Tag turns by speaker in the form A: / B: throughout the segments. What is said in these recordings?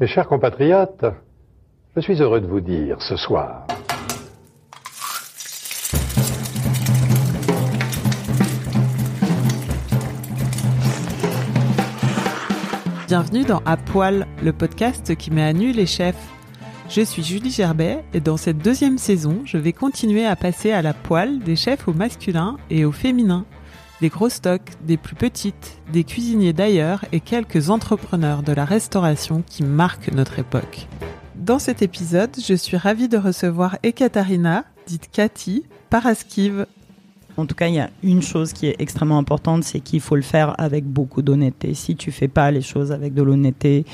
A: Mes chers compatriotes, je suis heureux de vous dire ce soir
B: Bienvenue dans À Poil, le podcast qui met à nu les chefs. Je suis Julie Gerbet et dans cette deuxième saison, je vais continuer à passer à la poêle des chefs au masculin et au féminin des gros stocks, des plus petites, des cuisiniers d'ailleurs et quelques entrepreneurs de la restauration qui marquent notre époque. Dans cet épisode, je suis ravie de recevoir Ekaterina, dite Cathy, Paraskive.
C: En tout cas, il y a une chose qui est extrêmement importante, c'est qu'il faut le faire avec beaucoup d'honnêteté. Si tu fais pas les choses avec de l'honnêteté,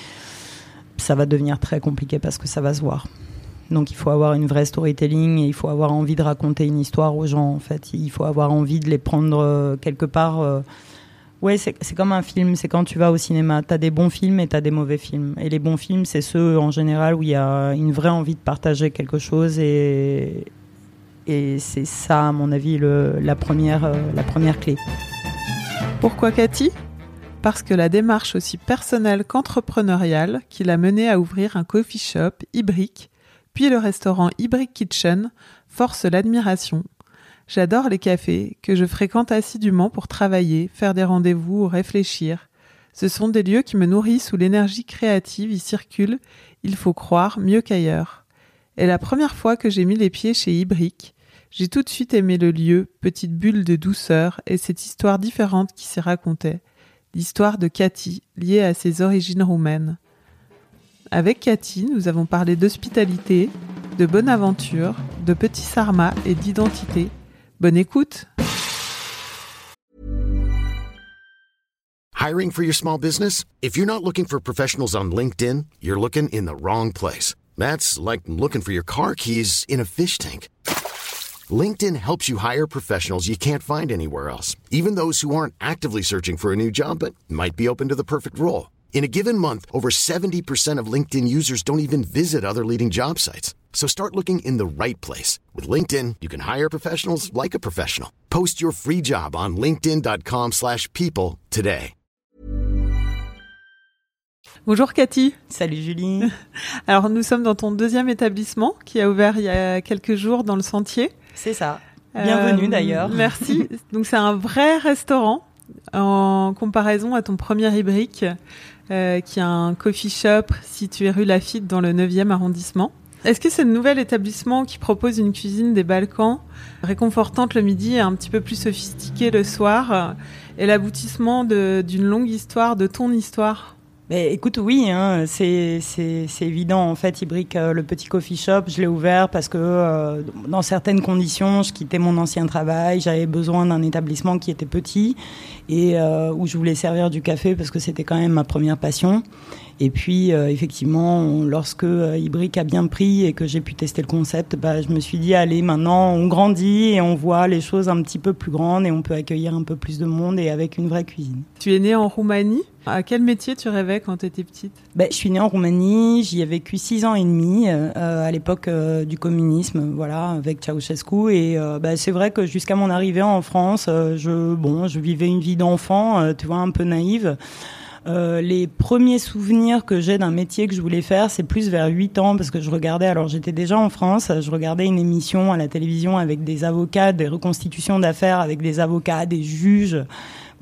C: ça va devenir très compliqué parce que ça va se voir. Donc il faut avoir une vraie storytelling et il faut avoir envie de raconter une histoire aux gens en fait. Il faut avoir envie de les prendre euh, quelque part. Euh. Ouais, c'est comme un film, c'est quand tu vas au cinéma. Tu as des bons films et tu as des mauvais films. Et les bons films, c'est ceux en général où il y a une vraie envie de partager quelque chose et, et c'est ça, à mon avis, le, la, première, euh, la première clé.
B: Pourquoi Cathy? Parce que la démarche aussi personnelle qu'entrepreneuriale qui l'a menée à ouvrir un coffee shop, Ibrick, puis le restaurant Hybrid Kitchen force l'admiration. J'adore les cafés, que je fréquente assidûment pour travailler, faire des rendez-vous ou réfléchir. Ce sont des lieux qui me nourrissent où l'énergie créative y circule, il faut croire, mieux qu'ailleurs. Et la première fois que j'ai mis les pieds chez Ibrick, j'ai tout de suite aimé le lieu, petite bulle de douceur, et cette histoire différente qui s'y racontait, l'histoire de Cathy, liée à ses origines roumaines. Avec Cathy, nous avons parlé d'hospitalité, de bonne aventure, de petits sarma et d'identité. Bonne écoute.
D: Hiring for your small business? If you're not looking for professionals on LinkedIn, you're looking in the wrong place. That's like looking for your car keys in a fish tank. LinkedIn helps you hire professionals you can't find anywhere else, even those who aren't actively searching for a new job but might be open to the perfect role. In a given month, over 70% of LinkedIn users don't even visit other leading job sites. So start looking in the right place. With LinkedIn, you can hire professionals like a professional. Post your free job on linkedin.com slash people today.
B: Bonjour Cathy.
C: Salut Julie.
B: Alors nous sommes dans ton deuxième établissement qui a ouvert il y a quelques jours dans le Sentier.
C: C'est ça. Bienvenue euh, d'ailleurs.
B: Merci. Donc c'est un vrai restaurant en comparaison à ton premier Ibrick. Euh, qui a un coffee shop situé rue Lafitte dans le 9e arrondissement. Est-ce que ce nouvel établissement qui propose une cuisine des Balkans, réconfortante le midi et un petit peu plus sophistiquée le soir, est l'aboutissement d'une longue histoire, de ton histoire?
C: Écoute, oui, hein, c'est évident. En fait, Ibrick, euh, le petit coffee shop, je l'ai ouvert parce que euh, dans certaines conditions, je quittais mon ancien travail, j'avais besoin d'un établissement qui était petit et euh, où je voulais servir du café parce que c'était quand même ma première passion. Et puis, effectivement, lorsque Ibrick a bien pris et que j'ai pu tester le concept, bah, je me suis dit, allez, maintenant, on grandit et on voit les choses un petit peu plus grandes et on peut accueillir un peu plus de monde et avec une vraie cuisine.
B: Tu es née en Roumanie? À quel métier tu rêvais quand tu étais petite?
C: Ben, Je suis née en Roumanie, j'y ai vécu six ans et demi euh, à l'époque du communisme, voilà, avec Ceausescu. Et ben, c'est vrai que jusqu'à mon arrivée en France, je, bon, je vivais une vie d'enfant, tu vois, un peu naïve. Euh, les premiers souvenirs que j'ai d'un métier que je voulais faire, c'est plus vers 8 ans parce que je regardais, alors j'étais déjà en France, je regardais une émission à la télévision avec des avocats, des reconstitutions d'affaires avec des avocats, des juges.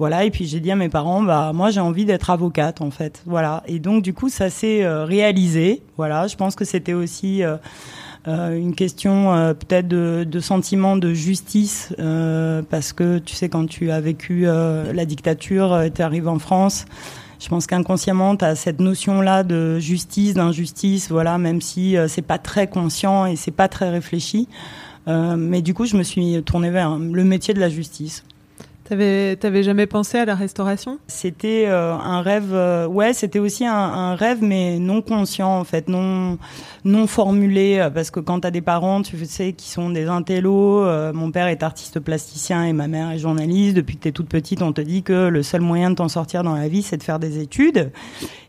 C: Voilà, et puis j'ai dit à mes parents, bah moi j'ai envie d'être avocate en fait, voilà. Et donc du coup ça s'est euh, réalisé, voilà. Je pense que c'était aussi euh, une question peut-être de, sentiment de justice, parce que tu sais quand tu as vécu la dictature, tu arrives en France, je pense qu'inconsciemment, tu as cette notion-là de justice, d'injustice, voilà, même si euh, c'est pas très conscient et c'est pas très réfléchi. Euh, mais du coup, je me suis tournée vers le métier de la justice.
B: T'avais, t'avais jamais pensé à la restauration?
C: C'était euh, un rêve, euh, ouais, c'était aussi un, rêve, mais non conscient en fait, non non formulé, euh, parce que quand t'as des parents, tu sais, qui sont des intellos, mon père est artiste plasticien et ma mère est journaliste. Depuis que t'es toute petite, on te dit que le seul moyen de t'en sortir dans la vie, c'est de faire des études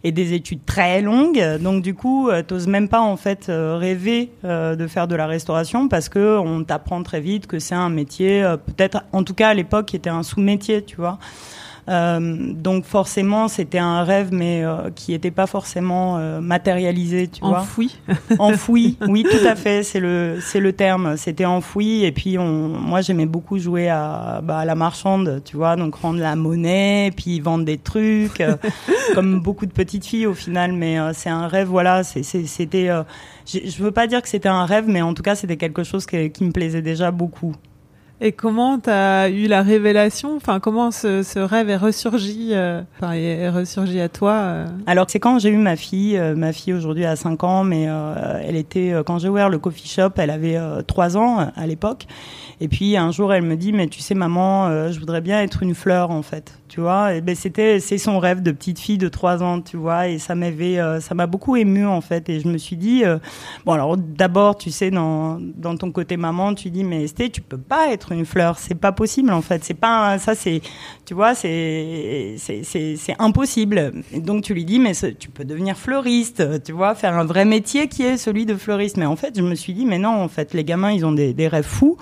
C: et des études très longues. Donc du coup, t'oses même pas en fait rêver de faire de la restauration parce que on t'apprend très vite que c'est un métier, peut-être, en tout cas à l'époque, qui était un sous-métier, tu vois. Euh, donc forcément, c'était un rêve, mais euh, qui n'était pas forcément euh, matérialisé, tu vois.
B: Enfoui.
C: enfoui, oui, tout à fait, c'est le c'est le terme. C'était enfoui, et puis on, moi j'aimais beaucoup jouer à, bah, à la marchande, tu vois, donc rendre la monnaie, puis vendre des trucs, comme beaucoup de petites filles au final. Mais c'est un rêve, voilà. C'était, je veux pas dire que c'était un rêve, mais en tout cas c'était quelque chose que- qui me plaisait déjà beaucoup.
B: Et comment t'as eu la révélation? Enfin, comment ce, rêve est ressurgi euh, est, ressurgi à toi euh?
C: Alors c'est quand j'ai eu ma fille, euh, ma fille aujourd'hui a 5 ans, mais elle était quand j'ai ouvert le coffee shop, elle avait euh, 3 ans à l'époque. Et puis un jour elle me dit mais tu sais maman, je voudrais bien être une fleur en fait, tu vois? Et ben c'était c'est son rêve de petite fille de 3 ans, tu vois? Et ça m'avait ça m'a beaucoup ému en fait. Et je me suis dit bon alors d'abord tu sais dans dans ton côté maman tu dis mais Esté tu peux pas être une fleur, c'est pas possible en fait. C'est pas ça c'est tu vois, c'est c'est impossible. Donc tu lui dis mais tu peux devenir fleuriste, tu vois, faire un vrai métier qui est celui de fleuriste. Mais en fait, je me suis dit mais non, en fait, les gamins, ils ont des des rêves fous.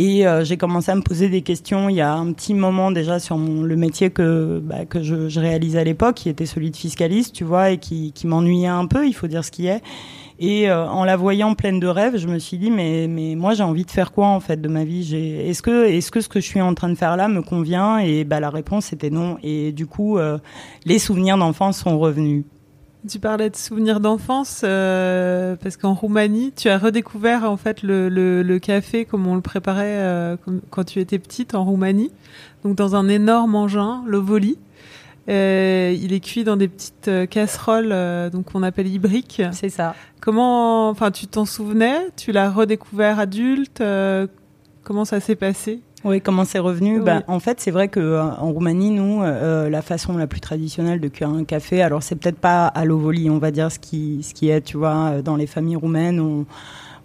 C: Et euh, j'ai commencé à me poser des questions il y a un petit moment déjà sur mon, le métier que, bah, que je, je réalisais à l'époque, qui était celui de fiscaliste, tu vois, et qui, qui m'ennuyait un peu, il faut dire ce qui est. Et euh, en la voyant pleine de rêves, je me suis dit mais mais moi j'ai envie de faire quoi en fait de ma vie? Est-ce que est-ce que ce que je suis en train de faire là me convient? Et bah la réponse était non. Et du coup euh, les souvenirs d'enfance sont revenus.
B: Tu parlais de souvenirs d'enfance euh, parce qu'en Roumanie, tu as redécouvert en fait le, café comme on le préparait quand tu étais petite en Roumanie, donc dans un énorme engin, l'ovoli. Euh, il est cuit dans des petites euh, casseroles, euh, donc qu'on appelle ibriques.
C: C'est ça.
B: Comment, enfin, tu t'en souvenais? Tu l'as redécouvert adulte euh, Comment ça s'est passé?
C: Oui, comment c'est revenu?
B: Oui.
C: bah, En fait, c'est vrai que en Roumanie, nous, euh, la façon la plus traditionnelle de cuire un café, alors c'est peut-être pas à l'ovoli, on va dire ce qui, ce qui est, tu vois, dans les familles roumaines, on,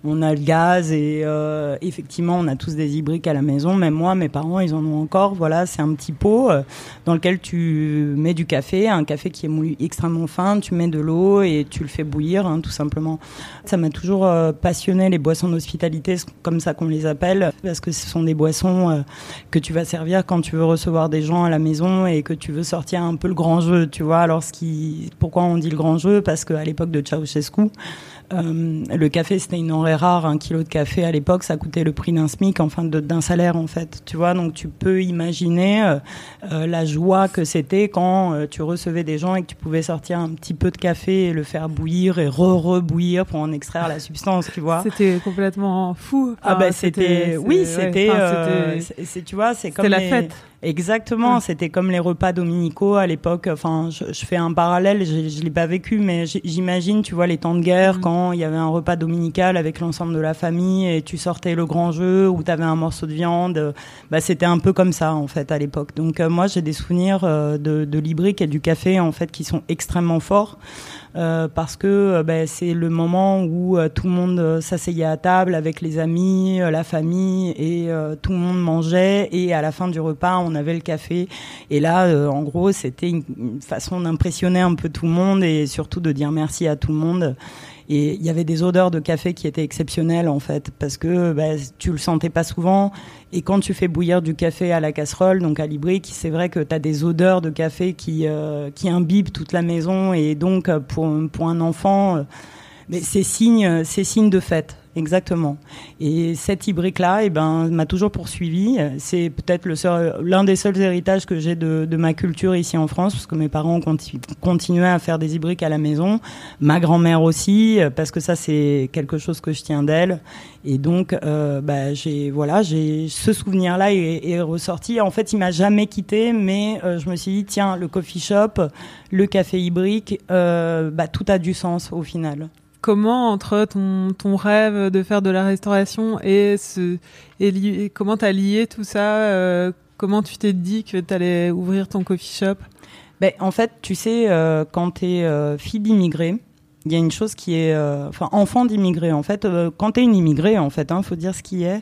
C: on a le gaz et euh, effectivement, on a tous des hybriques à la maison. Même moi, mes parents, ils en ont encore. Voilà, c'est un petit pot euh, dans lequel tu mets du café, un café qui est moulu extrêmement fin. Tu mets de l'eau et tu le fais bouillir, hein, tout simplement. Ça m'a toujours euh, passionné les boissons d'hospitalité, comme ça qu'on les appelle, parce que ce sont des boissons euh, que tu vas servir quand tu veux recevoir des gens à la maison et que tu veux sortir un peu le grand jeu, tu vois. Alors, ce qui, pourquoi on dit le grand jeu? Parce qu'à l'époque de Ceausescu, euh, le café c'était une denrée rare, un kilo de café à l'époque ça coûtait le prix d'un SMIC, enfin de- d'un salaire en fait, tu vois. Donc tu peux imaginer euh, euh, la joie que c'était quand euh, tu recevais des gens et que tu pouvais sortir un petit peu de café et le faire bouillir et re-rebouillir pour en extraire la substance, tu vois.
B: C'était complètement fou.
C: Ah bah c'était oui
B: ouais,
C: c'était
B: enfin,
C: tu vois c'est comme
B: la
C: les-
B: fête.
C: Exactement c'était comme les repas dominicaux à l'époque. Enfin je, je fais un parallèle je, je l'ai pas vécu mais j'imagine tu vois les temps de guerre
B: Mhm.
C: quand il y avait un repas dominical avec l'ensemble de la famille et tu sortais le grand jeu où tu avais un morceau de viande euh, bah c'était un peu comme ça en fait à l'époque. Donc euh, moi j'ai des souvenirs euh, de, de l'ibrique et du café en fait qui sont extrêmement forts euh, parce que euh, ben, c'est le moment où euh, tout le monde s'asseyait à table avec les amis, la famille et tout le monde mangeait. Et à la fin du repas on avait le café. Et là en gros c'était une façon d'impressionner un peu tout le monde et surtout de dire merci à tout le monde et il y avait des odeurs de café qui étaient exceptionnelles en fait parce que ben, tu le sentais pas souvent et quand tu fais bouillir du café à la casserole, donc à l'ibrique, c'est vrai que tu as des odeurs de café qui, euh, qui imbibent toute la maison. Et donc, euh, pour, pour un enfant, euh, mais c'est signe, c'est signe de fête. Exactement. Et cet hybrique-là, eh ben, m'a toujours poursuivi. C'est peut-être l'un des seuls héritages que j'ai de, de ma culture ici en France, parce que mes parents ont conti- continué à faire des hybriques à la maison. Ma grand-mère aussi, euh, parce que ça, c'est quelque chose que je tiens d'elle. Et donc, euh, bah, j'ai voilà, j'ai ce souvenir-là est, ressorti. En fait, il m'a jamais quitté, mais euh, je me suis dit tiens, le coffee shop, le café hybrique, euh, bah, tout a du sens au final.
B: Comment entre ton, ton rêve de faire de la restauration et ce comment t'as lié tout ça euh, Comment tu t'es dit que t'allais ouvrir ton coffee shop?
C: Ben, en fait, tu sais, euh, quand tu es fille d'immigré, il y a une chose qui est, euh, enfin, enfant d'immigré. En fait, euh, quand tu es une immigrée, en fait, hein, faut dire ce qui est.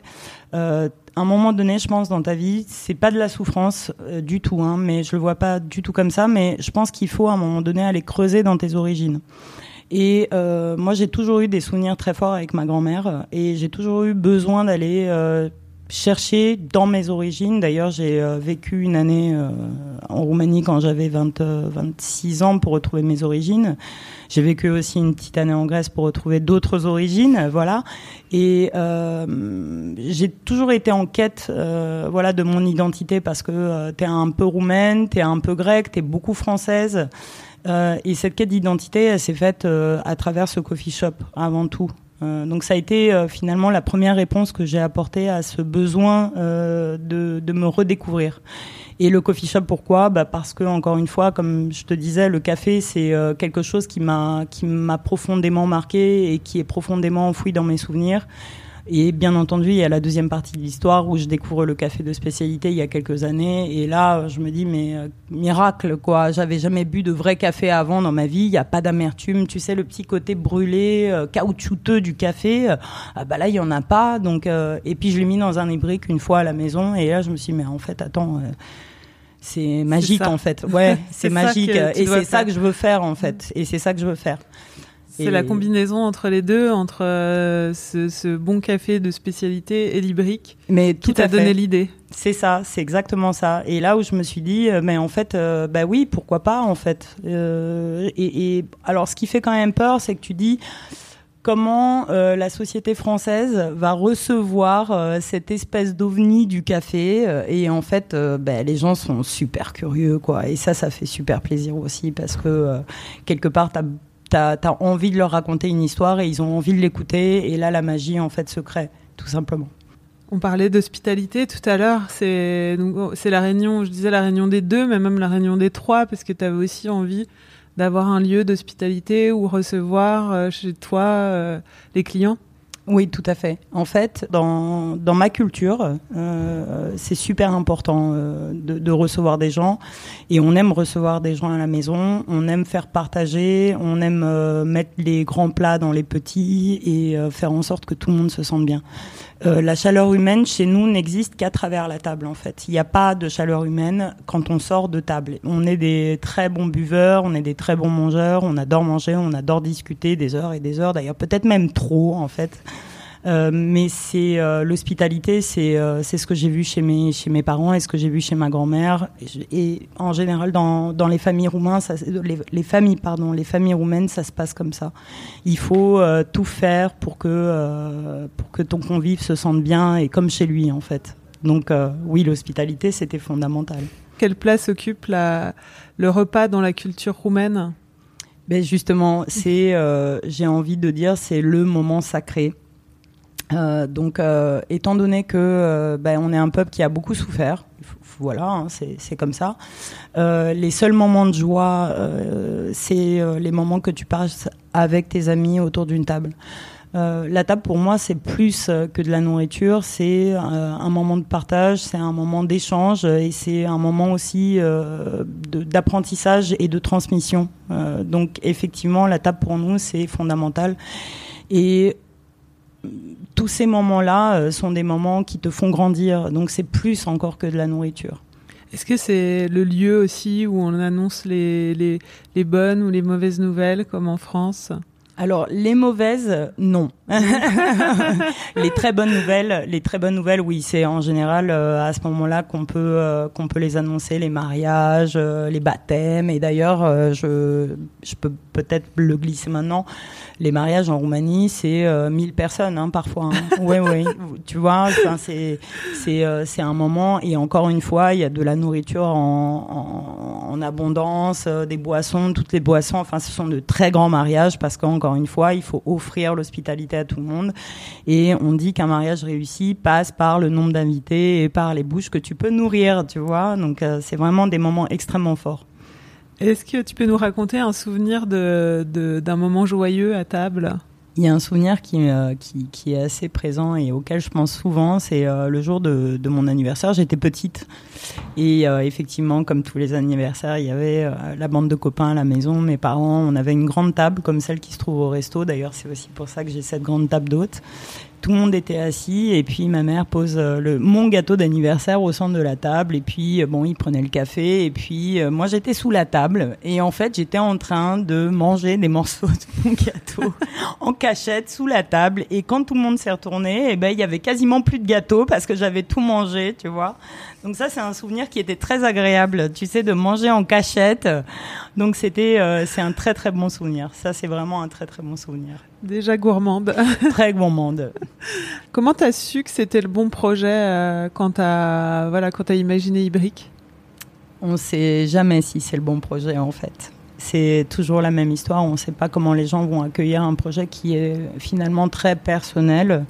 C: Euh, à un moment donné, je pense dans ta vie, c'est pas de la souffrance euh, du tout, hein, mais je le vois pas du tout comme ça. Mais je pense qu'il faut à un moment donné aller creuser dans tes origines. Et euh, moi, j'ai toujours eu des souvenirs très forts avec ma grand-mère, et j'ai toujours eu besoin d'aller euh, cherché dans mes origines. D'ailleurs, j'ai euh, vécu une année euh, en Roumanie quand j'avais 26 ans pour retrouver mes origines. J'ai vécu aussi une petite année en Grèce pour retrouver d'autres origines, voilà. Et euh, j'ai toujours été en quête, voilà, de mon identité parce que tu t'es un peu roumaine, t'es un peu grecque, t'es beaucoup française. Et cette quête d'identité, elle s'est faite à travers ce coffee shop avant tout. Euh, donc ça a été euh, finalement la première réponse que j'ai apportée à ce besoin euh, de, de, me redécouvrir. Et le coffee shop, pourquoi? Bah Parce que, encore une fois, comme je te disais, le café, c'est quelque chose qui m'a profondément marqué et qui est profondément enfoui dans mes souvenirs. Et bien entendu, il y a la deuxième partie de l'histoire où je découvre le café de spécialité il y a quelques années. Et là, je me dis, mais euh, miracle, quoi. J'avais jamais bu de vrai café avant dans ma vie. Il n'y a pas d'amertume. Tu sais, le petit côté brûlé, euh, caoutchouteux du café, euh, ah bah là, il n'y en a pas. Donc, et puis, je l'ai mis dans un ébrique une fois à la maison. Et là, je me suis dit, mais en fait, attends c'est magique en fait. Ouais, c'est magique et c'est ça que je veux faire en fait. Et c'est ça que je veux faire.
B: C'est la combinaison entre les deux, entre euh, ce, bon café de spécialité et l'ibrique
C: mais
B: qui t'a donné l'idée.
C: C'est ça, c'est exactement ça. Et là où je me suis dit, euh, mais en fait, euh, bah oui, pourquoi pas en fait. Et, alors, ce qui fait quand même peur, c'est que tu dis comment la société française va recevoir cette espèce d'ovni du café et en fait bah, les gens sont super curieux quoi et ça ça fait super plaisir aussi parce que quelque part tu as tu as, envie de leur raconter une histoire et ils ont envie de l'écouter. Et là, la magie, en fait, se crée, tout simplement.
B: On parlait d'hospitalité tout à l'heure. C'est la réunion, je disais la réunion des deux, mais même la réunion des trois, parce que tu avais aussi envie d'avoir un lieu d'hospitalité où recevoir euh, chez toi euh, les clients.
C: Oui, tout à fait. En fait, dans, dans ma culture, euh, c'est super important euh, de, recevoir des gens et on aime recevoir des gens à la maison, on aime faire partager, on aime euh, mettre les grands plats dans les petits et faire en sorte que tout le monde se sente bien. Euh, la chaleur humaine chez nous n'existe qu'à travers la table en fait. Il n'y a pas de chaleur humaine quand on sort de table. On est des très bons buveurs, on est des très bons mangeurs, on adore manger, on adore discuter des heures et des heures, d'ailleurs peut-être même trop en fait. Euh, mais c'est euh, l'hospitalité, c'est euh, c'est ce que j'ai vu chez mes chez mes parents et ce que j'ai vu chez ma grand-mère et, en général dans dans les familles roumaines, ça, les, les, familles pardon, les familles roumaines, ça se passe comme ça. Il faut tout faire pour que pour que ton convive se sente bien et comme chez lui en fait. Donc oui, l'hospitalité, c'était fondamental.
B: Quelle place occupe la, le repas dans la culture roumaine?
C: Ben justement, c'est, j'ai envie de dire, c'est le moment sacré. Euh, donc, euh, étant donné que euh, ben, on est un peuple qui a beaucoup souffert, voilà, hein, c'est comme ça. les seuls moments de joie, c'est les moments que tu passes avec tes amis autour d'une table. la table pour moi c'est plus que de la nourriture, c'est un moment de partage, c'est un moment d'échange et c'est un moment aussi d'apprentissage et de transmission. donc effectivement la table pour nous c'est fondamental et tous ces moments-là euh, sont des moments qui te font grandir. Donc c'est plus encore que de la nourriture.
B: Est-ce que c'est le lieu aussi où on annonce les, les, les bonnes ou les mauvaises nouvelles, comme en France?
C: Alors les mauvaises, non. les très bonnes nouvelles, les très bonnes nouvelles, oui, c'est en général euh, à ce moment-là qu'on peut euh, qu'on peut les annoncer, les mariages, les baptêmes. Et d'ailleurs, je je peux peut-être le glisser maintenant les mariages en Roumanie, c'est 1000 euh, personnes hein, parfois. Hein. Oui, oui. Tu vois, c'est c'est euh, c'est un moment et encore une fois, il y a de la nourriture en, en, abondance, euh, des boissons, toutes les boissons. Enfin, ce sont de très grands mariages parce qu'encore une fois, il faut offrir l'hospitalité à tout le monde. Et on dit qu'un mariage réussi passe par le nombre d'invités et par les bouches que tu peux nourrir. Tu vois, donc c'est vraiment des moments extrêmement forts.
B: Est-ce que tu peux nous raconter un souvenir d'un de, moment joyeux à table?
C: Il y a un souvenir qui, euh, qui, qui, est assez présent et auquel je pense souvent, c'est euh, le jour de, de, mon anniversaire. J'étais petite et euh, effectivement, comme tous les anniversaires, il y avait la bande de copains à la maison, mes parents. On avait une grande table comme celle qui se trouve au resto. D'ailleurs, c'est aussi pour ça que j'ai cette grande table d'hôte. Tout le monde était assis et puis ma mère pose euh, le, mon gâteau d'anniversaire au centre de la table et puis euh, bon il prenait le café et puis euh, moi j'étais sous la table et en fait j'étais en train de manger des morceaux de mon gâteau en cachette sous la table et quand tout le monde s'est retourné et eh ben il y avait quasiment plus de gâteau parce que j'avais tout mangé tu vois donc ça c'est un souvenir qui était très agréable tu sais de manger en cachette donc c'était c'est un très très bon souvenir ça c'est vraiment un très très bon souvenir
B: Déjà gourmande.
C: Très gourmande.
B: Comment tu as su que c'était le bon projet euh, quand tu as, voilà, quand as imaginé Ibrick
C: On ne sait jamais si c'est le bon projet en fait. C'est toujours la même histoire. On ne sait pas comment les gens vont accueillir un projet qui est finalement très personnel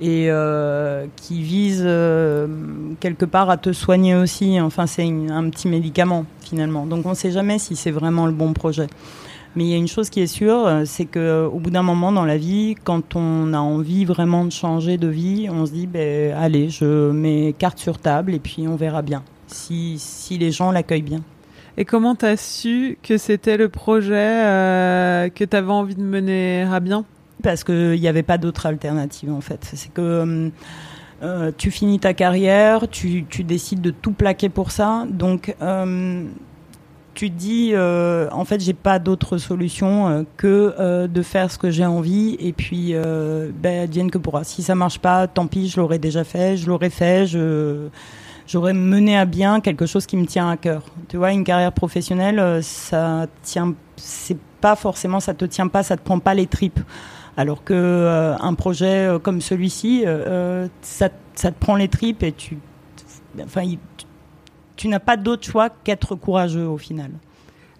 C: et euh, qui vise euh, quelque part à te soigner aussi. Enfin, c'est un petit médicament finalement. Donc on ne sait jamais si c'est vraiment le bon projet. Mais il y a une chose qui est sûre, euh, c'est qu'au euh, bout d'un moment dans la vie, quand on a envie vraiment de changer de vie, on se dit, ben, allez, je mets carte sur table et puis on verra bien si, si les gens l'accueillent bien.
B: Et comment tu as su que c'était le projet que tu avais envie de mener à bien?
C: Parce qu'il n'y avait pas d'autre alternative en fait. C'est que tu finis ta carrière, tu, tu, décides de tout plaquer pour ça. Donc tu te dis, euh, en fait, j'ai pas d'autre solution euh, que euh, de faire ce que j'ai envie et puis, ben, Dienne que pourra. Si ça marche pas, tant pis, je l'aurais déjà fait, je l'aurais fait, je j'aurais mené à bien quelque chose qui me tient à cœur. Tu vois, une carrière professionnelle, ça tient, c'est pas forcément, ça te tient pas, ça te prend pas les tripes. Alors que un projet comme celui-ci, ça, ça, te prend les tripes et tu, enfin, tu n'as pas d'autre choix qu'être courageux au final.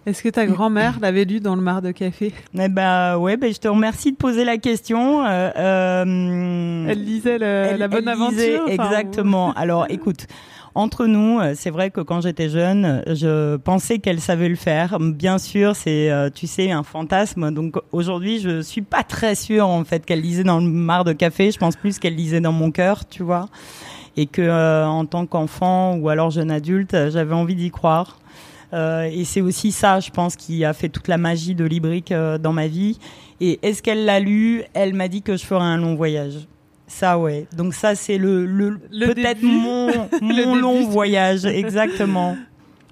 B: Est-ce que ta grand-mère l'avait lu dans le mar de café?
C: Eh ben ouais, ben je te remercie de poser la question. Euh,
B: euh, elle lisait la bonne aventure.
C: exactement. Alors écoute. Entre nous, euh, c'est vrai que quand j'étais jeune, je pensais qu'elle savait le faire. Bien sûr, c'est, tu sais, un fantasme. Donc aujourd'hui, je suis pas très sûre en fait qu'elle lisait dans le mar de café. Je pense plus qu'elle lisait dans mon cœur, tu vois et que euh, en tant qu'enfant ou alors jeune adulte, j'avais envie d'y croire. Euh, et c'est aussi ça, je pense, qui a fait toute la magie de Libric euh, dans ma vie. Et est-ce qu'elle l'a lu? Elle m'a dit que je ferais un long voyage. Ça, ouais. Donc ça, c'est le, le, peut-être mon, mon long voyage, exactement.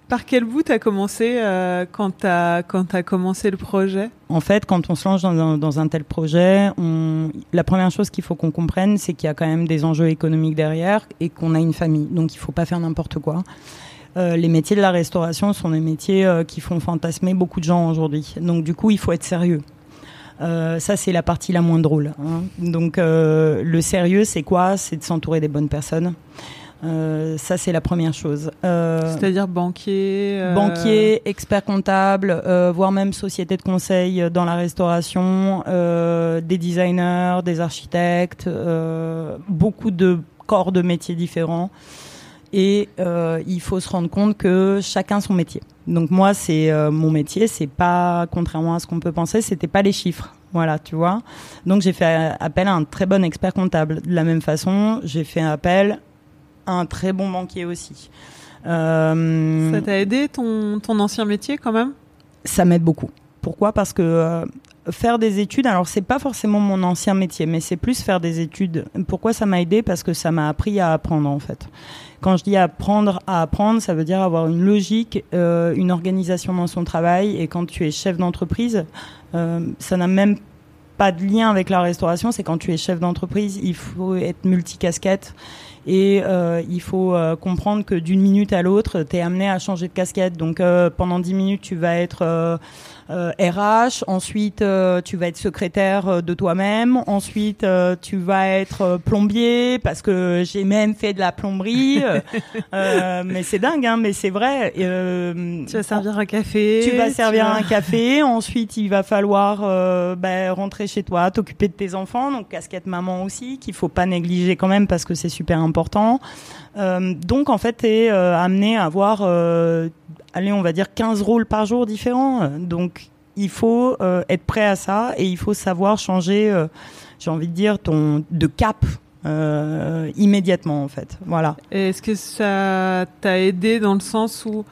B: Par quel bout tu as commencé euh, quand tu as, quand as commencé le projet?
C: En fait, quand on se lance dans un, dans un tel projet, on, la première chose qu'il faut qu'on comprenne, c'est qu'il y a quand même des enjeux économiques derrière et qu'on a une famille. Donc il faut pas faire n'importe quoi. Euh, les métiers de la restauration sont des métiers euh, qui font fantasmer beaucoup de gens aujourd'hui. Donc du coup, il faut être sérieux. Euh, ça, c'est la partie la moins drôle. Hein. Donc euh, le sérieux, c'est quoi? C'est de s'entourer des bonnes personnes. Euh, ça, c'est la première chose.
B: Euh, C'est-à-dire banquier
C: euh, Banquier, expert comptable, voire même société de conseil dans la restauration, des designers, des architectes, beaucoup de corps de métiers différents. Et il faut se rendre compte que chacun son métier. Donc moi, c'est mon métier, c'est pas contrairement à ce qu'on peut penser, c'était pas les chiffres. Voilà, tu vois. Donc j'ai fait appel à un très bon expert comptable. De la même façon, j'ai fait appel un très bon banquier aussi.
B: Euh, ça t'a aidé ton, ton ancien métier quand même?
C: Ça m'aide beaucoup. Pourquoi? Parce que euh, faire des études, alors c'est pas forcément mon ancien métier, mais c'est plus faire des études. Pourquoi ça m'a aidé? Parce que ça m'a appris à apprendre en fait. Quand je dis apprendre à apprendre, ça veut dire avoir une logique, euh, une organisation dans son travail. Et quand tu es chef d'entreprise, ça n'a même pas de lien avec la restauration. C'est quand tu es chef d'entreprise, il faut être multicasquette et euh, il faut euh, comprendre que d'une minute à l'autre, tu es amené à changer de casquette. Donc euh, pendant 10 minutes, tu vas être RH, euh, ensuite euh, tu vas être secrétaire euh, de toi-même, ensuite tu vas être plombier parce que j'ai même fait de la plomberie. mais c'est dingue, hein, mais c'est vrai.
B: tu vas servir un café.
C: Tu vas servir un café. Ensuite, il va falloir bah, rentrer chez toi, t'occuper de tes enfants, donc casquette maman aussi, qu'il faut pas négliger quand même parce que c'est super important. Donc en fait, tu es amené à avoir allez, on va dire 15 rôles par jour différents. Donc, il faut euh, être prêt à ça et il faut savoir changer, euh, j'ai envie de dire, ton de cap euh, immédiatement en fait. Voilà.
B: Est-ce que ça t'a aidé dans le sens où,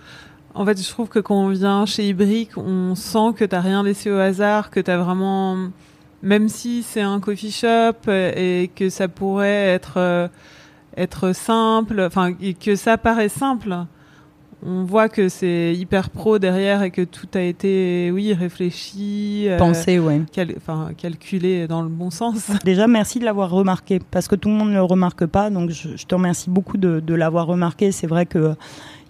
B: en fait, je trouve que quand on vient chez Ibrick, on sent que t'as rien laissé au hasard, que t'as vraiment même si c'est un coffee shop et que ça pourrait être être simple, enfin que ça paraît simple, on voit que c'est hyper pro derrière et que tout a été, oui, réfléchi,
C: euh, pensé, ouais,
B: enfin calculé dans le bon sens.
C: Déjà, merci de l'avoir remarqué parce que tout le monde ne le remarque pas. Donc, je, te remercie beaucoup de, l'avoir remarqué. C'est vrai que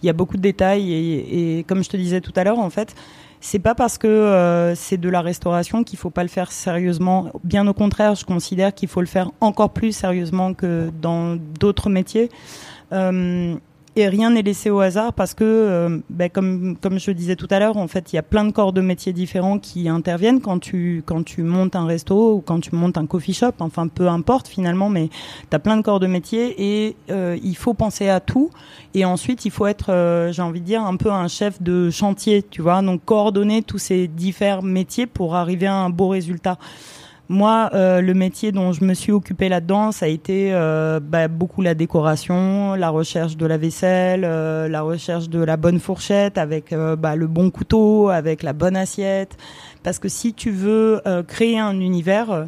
C: il y a beaucoup de détails et, comme je te disais tout à l'heure, en fait, c'est pas parce que euh, c'est de la restauration qu'il faut pas le faire sérieusement. Bien au contraire, je considère qu'il faut le faire encore plus sérieusement que dans d'autres métiers. Euh, et rien n'est laissé au hasard parce que, euh, ben, comme, comme je disais tout à l'heure, en fait, il y a plein de corps de métiers différents qui interviennent quand tu, quand tu montes un resto ou quand tu montes un coffee shop. Enfin, peu importe finalement, mais tu as plein de corps de métiers et euh, il faut penser à tout. Et ensuite, il faut être, euh, j'ai envie de dire, un peu un chef de chantier, tu vois. Donc, coordonner tous ces différents métiers pour arriver à un beau résultat. Moi, euh, le métier dont je me suis occupée là-dedans, ça a été euh, bah, beaucoup la décoration, la recherche de la vaisselle, euh, la recherche de la bonne fourchette avec bah, le bon couteau, avec la bonne assiette. Parce que si tu veux créer un univers,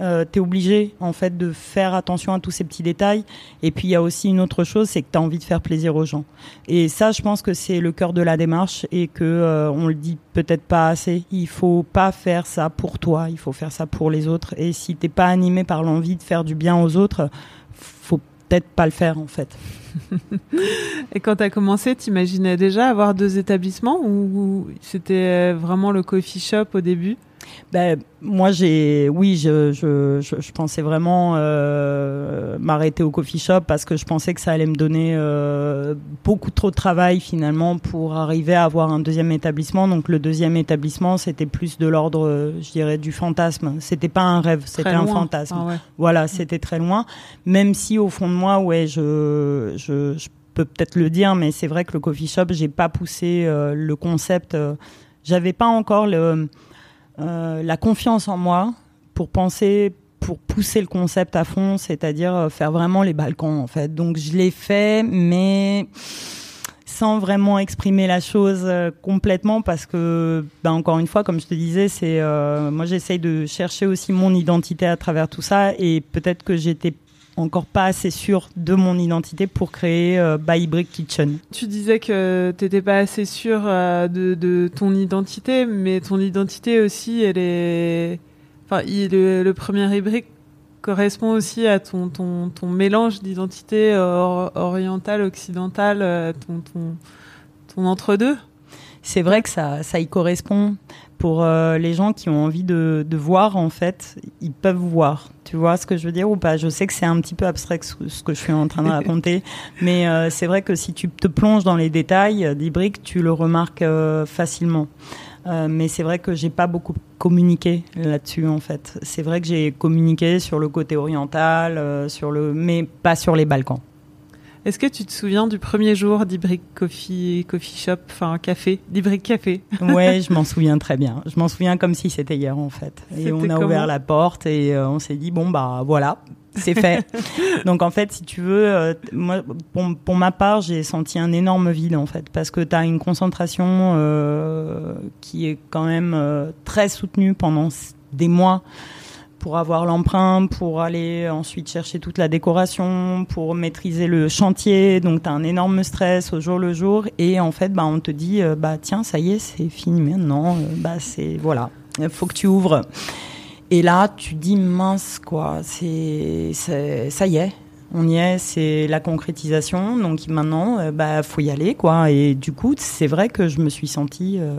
C: euh, tu es obligé en fait de faire attention à tous ces petits détails. Et puis il y a aussi une autre chose, c'est que tu as envie de faire plaisir aux gens. Et ça, je pense que c'est le cœur de la démarche et que euh, on le dit peut-être pas assez. Il faut pas faire ça pour toi, il faut faire ça pour les autres. Et si t'es pas animé par l'envie de faire du bien aux autres, faut peut-être pas le faire en fait.
B: et quand tu as commencé, t'imaginais déjà avoir deux établissements ou c'était vraiment le coffee shop au début?
C: Ben, moi, j'ai, oui, je, je, je, pensais vraiment euh, m'arrêter au coffee shop parce que je pensais que ça allait me donner euh, beaucoup trop de travail finalement pour arriver à avoir un deuxième établissement. Donc le deuxième établissement, c'était plus de l'ordre, je dirais, du fantasme. C'était pas un rêve, c'était un fantasme.
B: Ah
C: voilà, c'était très loin. Même si au fond de moi, ouais, je, je, je peux peut-être le dire, mais c'est vrai que le coffee shop, j'ai pas poussé euh, le concept. J'avais pas encore le euh, la confiance en moi pour penser pour pousser le concept à fond, c'est-à-dire euh, faire vraiment les Balkans en fait. Donc je l'ai fait, mais sans vraiment exprimer la chose euh, complètement parce que, ben, encore une fois, comme je te disais, c'est moi j'essaye de chercher aussi mon identité à travers tout ça et peut-être que j'étais encore pas assez sûr de mon identité pour créer euh, Brick Kitchen.
B: Tu disais que tu n'étais pas assez sûr euh, de, ton identité, mais ton identité aussi, elle est. Enfin, le, premier Brick correspond aussi à ton, ton, ton mélange d'identité orientale, occidentale, euh, ton, ton, ton entre-deux.
C: C'est vrai que ça, ça y correspond pour euh, les gens qui ont envie de, de, voir, en fait, ils peuvent voir. Tu vois ce que je veux dire ou pas? Je sais que c'est un petit peu abstrait ce que je suis en train de raconter, mais euh, c'est vrai que si tu te plonges dans les détails d'Ibrick, tu le remarques euh, facilement. mais c'est vrai que j'ai pas beaucoup communiqué là-dessus en fait. C'est vrai que j'ai communiqué sur le côté oriental, sur le, mais pas sur les Balkans.
B: Est-ce que tu te souviens du premier jour d'Ibrick Coffee, Coffee Shop, enfin café, d'Ibrick Café?
C: Ouais, je m'en souviens très bien. Je m'en souviens comme si c'était hier en fait. Et on a ouvert la porte et euh, on s'est dit bon bah voilà, c'est fait. Donc en fait, si tu veux, euh, moi, pour, ma part, j'ai senti un énorme vide en fait, parce que tu as une concentration euh, qui est quand même très soutenue pendant des mois pour avoir l'emprunt, pour aller ensuite chercher toute la décoration, pour maîtriser le chantier. Donc tu as un énorme stress au jour le jour et en fait bah on te dit euh, bah tiens ça y est c'est fini maintenant euh, bah c'est voilà il faut que tu ouvres. Et là tu dis mince quoi c'est ça y est on y est, c'est la concrétisation. Donc maintenant, euh, bah faut y aller, quoi. Et du coup, c'est vrai que je me suis sentie euh,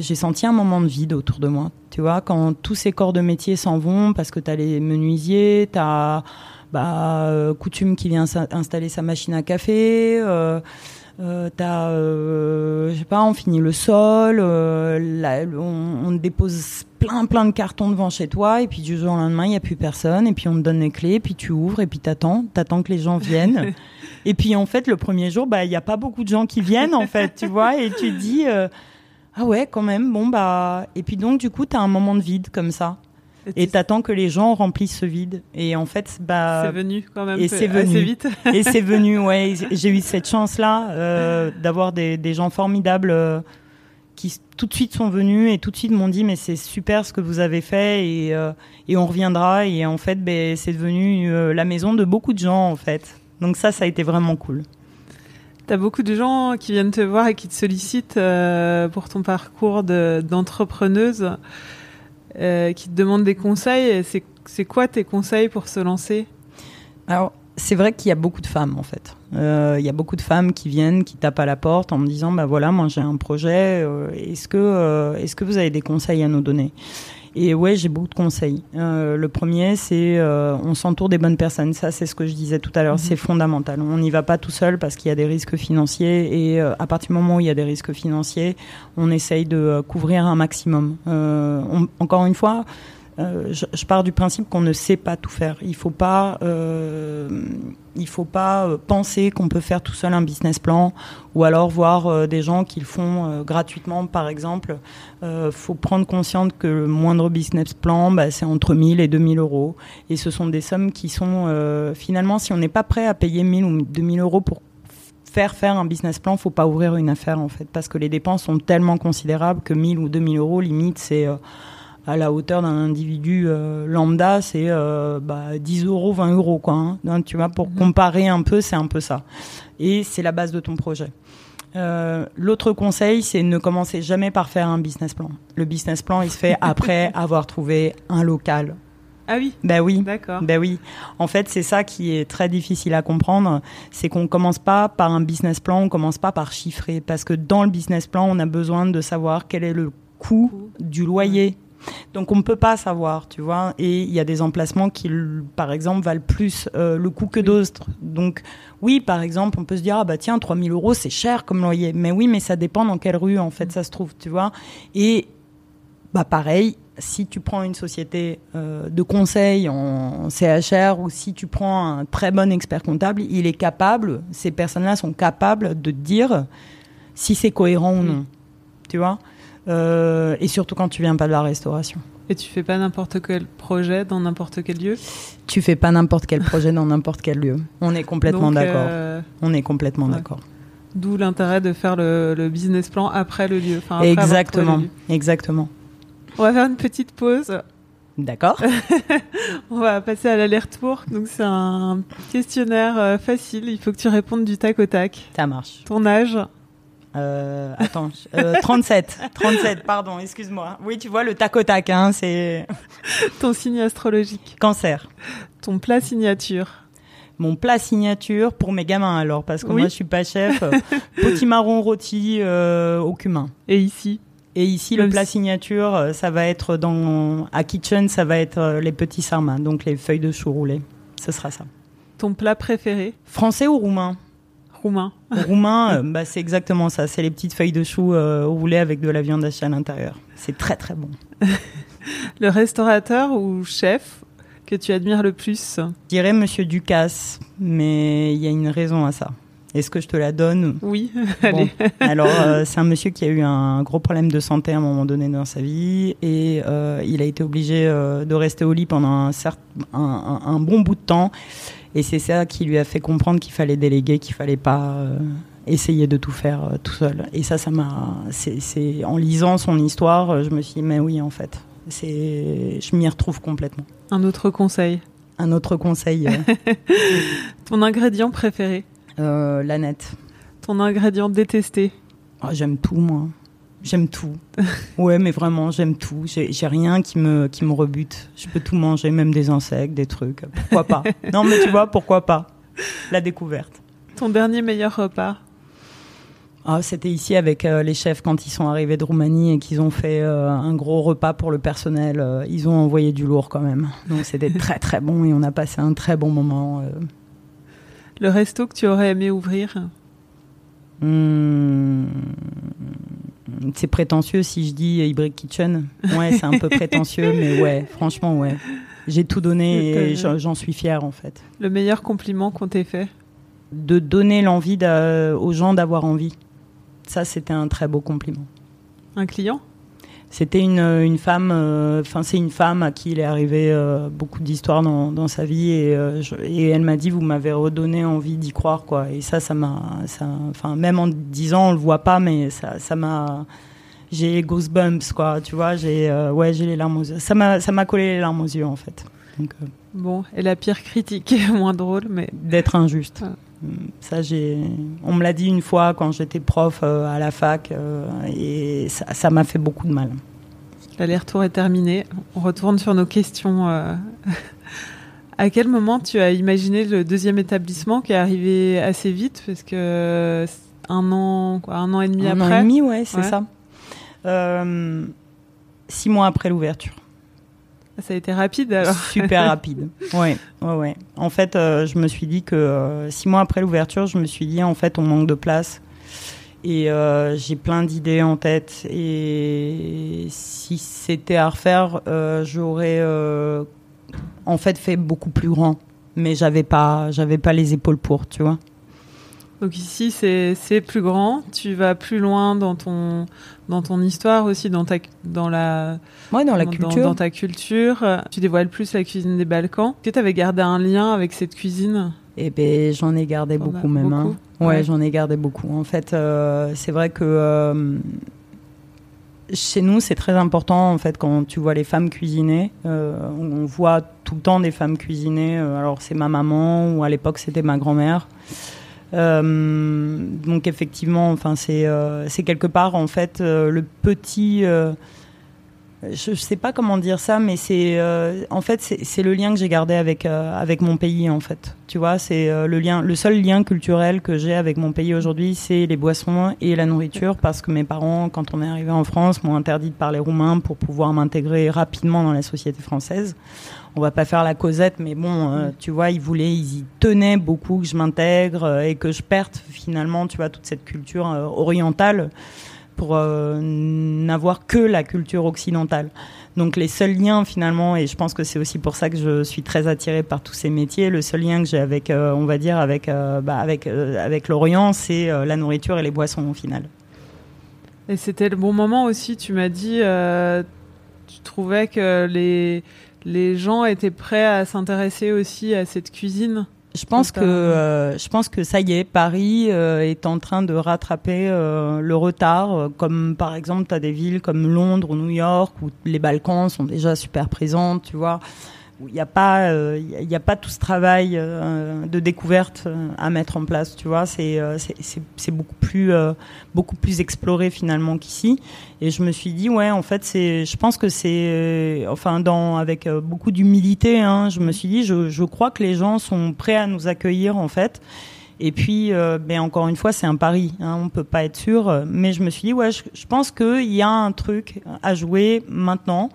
C: j'ai senti un moment de vide autour de moi. Tu vois, quand tous ces corps de métier s'en vont, parce que tu as les menuisiers, tu as bah, euh, Coutume qui vient installer sa machine à café, euh, euh t'as, euh, je sais pas, on finit le sol, on, on, dépose plein plein de cartons devant chez toi, et puis du jour au lendemain, il n'y a plus personne, et puis on te donne les clés, puis tu ouvres, et puis t'attends, t'attends que les gens viennent. et puis en fait, le premier jour, bah il n'y a pas beaucoup de gens qui viennent, en fait, tu vois, et tu dis ah ouais, quand même. Bon bah et puis donc du coup tu as un moment de vide comme ça. Et t'attends que les gens remplissent ce vide. Et en fait, bah.
B: C'est venu quand même.
C: Et c'est venu.
B: Assez vite.
C: et c'est venu, ouais. J'ai eu cette chance-là euh, d'avoir des, des, gens formidables euh, qui tout de suite sont venus et tout de suite m'ont dit mais c'est super ce que vous avez fait et, euh, et on reviendra et en fait ben, c'est devenu la maison de beaucoup de gens en fait. Donc ça ça a été vraiment cool.
B: T'as beaucoup de gens qui viennent te voir et qui te sollicitent euh, pour ton parcours de- d'entrepreneuse, euh, qui te demandent des conseils. C'est quoi tes conseils pour se lancer?
C: Alors, c'est vrai qu'il y a beaucoup de femmes, en fait. Euh, Il y a beaucoup de femmes qui viennent, qui tapent à la porte en me disant, bah voilà, moi j'ai un projet, est-ce que, est-ce que vous avez des conseils à nous donner? Et ouais, j'ai beaucoup de conseils. Euh, le premier, c'est euh, on s'entoure des bonnes personnes. Ça, c'est ce que je disais tout à l'heure,
B: Mhm.
C: c'est fondamental. On n'y va pas tout seul parce qu'il y a des risques financiers et euh, à partir du moment où il y a des risques financiers, on essaye de couvrir un maximum. On- encore une fois, euh, je, pars du principe qu'on ne sait pas tout faire. Il faut pas, euh, il faut pas euh, penser qu'on peut faire tout seul un business plan, ou alors voir des gens qui le font gratuitement, par exemple. Euh, faut prendre conscience que le moindre business plan, bah, c'est entre 1000 et 2000 euros, et ce sont des sommes qui sont finalement, si on n'est pas prêt à payer 1000 ou 2000 euros pour faire faire un business plan, faut pas ouvrir une affaire en fait, parce que les dépenses sont tellement considérables que 1000 ou 2000 euros limite c'est à la hauteur d'un individu euh, lambda, c'est euh, bah, 10 euros, 20 euros, quoi. hein. Donc, tu vois, pour
B: Mhm.
C: comparer un peu, c'est un peu ça. Et c'est la base de ton projet. Euh, L'autre conseil, c'est ne commencer jamais par faire un business plan. Le business plan, il se fait après avoir trouvé un local.
B: Ah oui,
C: Ben oui.
B: d'accord.
C: Ben oui. En fait, c'est ça qui est très difficile à comprendre. C'est qu'on commence pas par un business plan, on commence pas par chiffrer. Parce que dans le business plan, on a besoin de savoir quel est le coût du loyer. Donc on ne peut pas savoir, tu vois. Et il y a des emplacements qui, par exemple, valent plus euh, le coût que d'autres. Donc oui, par exemple, on peut se dire, ah bah tiens, 3000 euros, c'est cher comme loyer. Mais oui, mais ça dépend dans quelle rue, en fait, ça se trouve, tu vois. Et bah pareil, si tu prends une société euh, de conseil en CHR ou si tu prends un très bon expert comptable, il est capable, ces personnes-là sont capables de te dire si c'est cohérent ou non. Tu vois? Euh, Et surtout quand tu viens pas de la restauration.
B: Et tu fais pas n'importe quel projet dans n'importe quel lieu?
C: Tu fais pas n'importe quel projet dans n'importe quel lieu. On est complètement d'accord.
B: euh,
C: On est complètement
B: ouais.
C: d'accord.
B: D'où l'intérêt de faire le, le business plan après le lieu. Enfin, après
C: Exactement.
B: lieu.
C: Exactement.
B: On va faire une petite pause.
C: D'accord.
B: On va passer à l'aller-retour. Donc c'est un questionnaire euh, facile. Il faut que tu répondes du tac au tac.
C: Ça marche.
B: Ton âge,
C: Euh, attends, euh, 37. 37, pardon, excuse-moi. Oui, tu vois, le tac au tac, hein, c'est
B: ton signe astrologique,
C: cancer.
B: ton plat signature,
C: Mon plat signature pour mes gamins, alors, parce que
B: Oui.
C: moi, je suis pas chef. euh, Potimarron rôti euh, au cumin.
B: et ici,
C: Et ici, le plat
B: si-
C: signature, euh, ça va être dans... À Kitchen, ça va être euh, les petits sarmats, donc les feuilles de chou roulées. Ce sera ça.
B: ton plat préféré,
C: Français ou roumain?
B: Roumain.
C: Roumain, euh, bah, c'est exactement ça. C'est les petites feuilles de chou euh, roulées avec de la viande hachée à l'intérieur. C'est très très bon.
B: Le restaurateur ou chef que tu admires le plus?
C: Je dirais Monsieur Ducasse, mais il y a une raison à ça. Est-ce que je te la donne
B: Oui,
C: Bon.
B: allez.
C: Alors, euh, c'est un monsieur qui a eu un gros problème de santé à un moment donné dans sa vie et euh, il a été obligé euh, de rester au lit pendant un, un, un- un bon bout de temps. Et c'est ça qui lui a fait comprendre qu'il fallait déléguer, qu'il fallait pas essayer de tout faire tout seul. Et ça, ça m'a. C'est, en lisant son histoire, je me suis dit, mais oui, en fait, c'est, je m'y retrouve complètement.
B: Un autre conseil.
C: Un autre conseil,
B: Ton ingrédient préféré.
C: Euh, la nette.
B: Ton ingrédient détesté.
C: Ah, j'aime tout, moi. J'aime tout. Ouais, mais vraiment, j'aime tout. J'ai j'ai rien qui me, qui me rebute. Je peux tout manger, même des insectes, des trucs. Pourquoi pas? Non, mais tu vois, pourquoi pas? La découverte.
B: Ton dernier meilleur repas?
C: Ah, C'était ici avec euh, les chefs quand ils sont arrivés de Roumanie et qu'ils ont fait euh, un gros repas pour le personnel. euh, ils ont envoyé du lourd quand même. Donc c'était très très bon et on a passé un très bon moment. Euh.
B: Le resto que tu aurais aimé ouvrir.
C: Hmm. C'est prétentieux si je dis Hybrid Kitchen. Ouais, c'est un peu prétentieux, mais ouais, franchement, ouais. J'ai tout donné et j'en suis fière en fait.
B: Le meilleur compliment qu'on t'ait fait.
C: De donner l'envie aux gens d'avoir envie. Ça, c'était un très beau compliment.
B: Un client?
C: C'était une, une femme, euh, enfin c'est une femme à qui il est arrivé euh, beaucoup d'histoires dans, dans sa vie et, euh, je- et elle m'a dit vous m'avez redonné envie d'y croire quoi et ça ça m'a, enfin même en disant on le voit pas mais ça ça m'a, j'ai goosebumps, quoi. Tu vois, j'ai ouais, j'ai les larmes aux yeux. Ça m'a, ça m'a collé les larmes aux yeux, en fait. Donc,
B: Bon, et la pire critique moins drôle, mais.
C: D'être injuste. Ah. Ça, j'ai. On me l'a dit une fois quand j'étais prof à la fac, et ça m'a fait beaucoup de mal.
B: L'aller-retour est terminé. On retourne sur nos questions. À quel moment tu as imaginé le deuxième établissement qui est arrivé assez vite? Parce que un an, quoi, un an et demi après.
C: Un an et demi, ouais, c'est ça. Euh, six mois après l'ouverture.
B: Ça a été rapide alors.
C: Super rapide. Ouais, ouais, ouais. En fait, euh, je me suis dit que euh, six mois après l'ouverture, je me suis dit en fait on manque de place et j'ai plein d'idées en tête et si c'était à refaire, j'aurais en fait fait beaucoup plus grand, mais j'avais pas, j'avais pas les épaules pour, tu vois.
B: Donc ici c'est plus grand, tu vas plus loin dans ton dans ton histoire aussi, dans ta dans la
C: ouais, dans la culture,
B: dans, ta culture. Tu dévoiles plus la cuisine des Balkans. Est-ce que tu avais gardé un lien avec cette cuisine?
C: Eh ben j'en ai gardé beaucoup même. Hein. Ouais, j'en ai gardé beaucoup. En fait, euh, c'est vrai que euh, chez nous, c'est très important en fait quand tu vois les femmes cuisiner. Euh, on voit tout le temps des femmes cuisiner. Alors c'est ma maman ou à l'époque c'était ma grand-mère. Euh, donc effectivement, enfin c'est c'est quelque part en fait le petit je, ne sais pas comment dire ça, mais c'est euh, en fait c'est le lien que j'ai gardé avec euh, avec mon pays en fait. Tu vois, c'est euh, le lien, le seul lien culturel que j'ai avec mon pays aujourd'hui, c'est les boissons et la nourriture, parce que mes parents, quand on est arrivé en France, m'ont interdit de parler roumain pour pouvoir m'intégrer rapidement dans la société française. On va pas faire la causette, mais bon, tu vois, ils voulaient, ils y tenaient beaucoup que je m'intègre et que je perde finalement, tu vois, toute cette culture orientale pour euh, n'avoir que la culture occidentale. Donc les seuls liens finalement, et je pense que c'est aussi pour ça que je suis très attirée par tous ces métiers, le seul lien que j'ai avec, euh, on va dire, avec, euh, bah, avec, avec l'Orient, c'est la nourriture et les boissons au final.
B: Et c'était le bon moment aussi, tu m'as dit, tu trouvais que les, les gens étaient prêts à s'intéresser aussi à cette cuisine
C: je pense que euh, je pense que ça y est, Paris euh, est en train de rattraper euh, le retard. Comme par exemple, tu as des villes comme Londres ou New York où les Balkans sont déjà super présentes, tu vois il n'y a pas il euh, a pas tout ce travail euh, de découverte euh, à mettre en place tu vois c'est c'est beaucoup plus beaucoup plus exploré finalement qu'ici et je me suis dit ouais en fait c'est je pense que c'est enfin dans avec beaucoup d'humilité hein, je me suis dit je, je crois que les gens sont prêts à nous accueillir en fait et puis, ben encore une fois, c'est un pari. Hein, on peut pas être sûr. Mais je me suis dit, ouais, je, je pense qu'il y a un truc à jouer maintenant.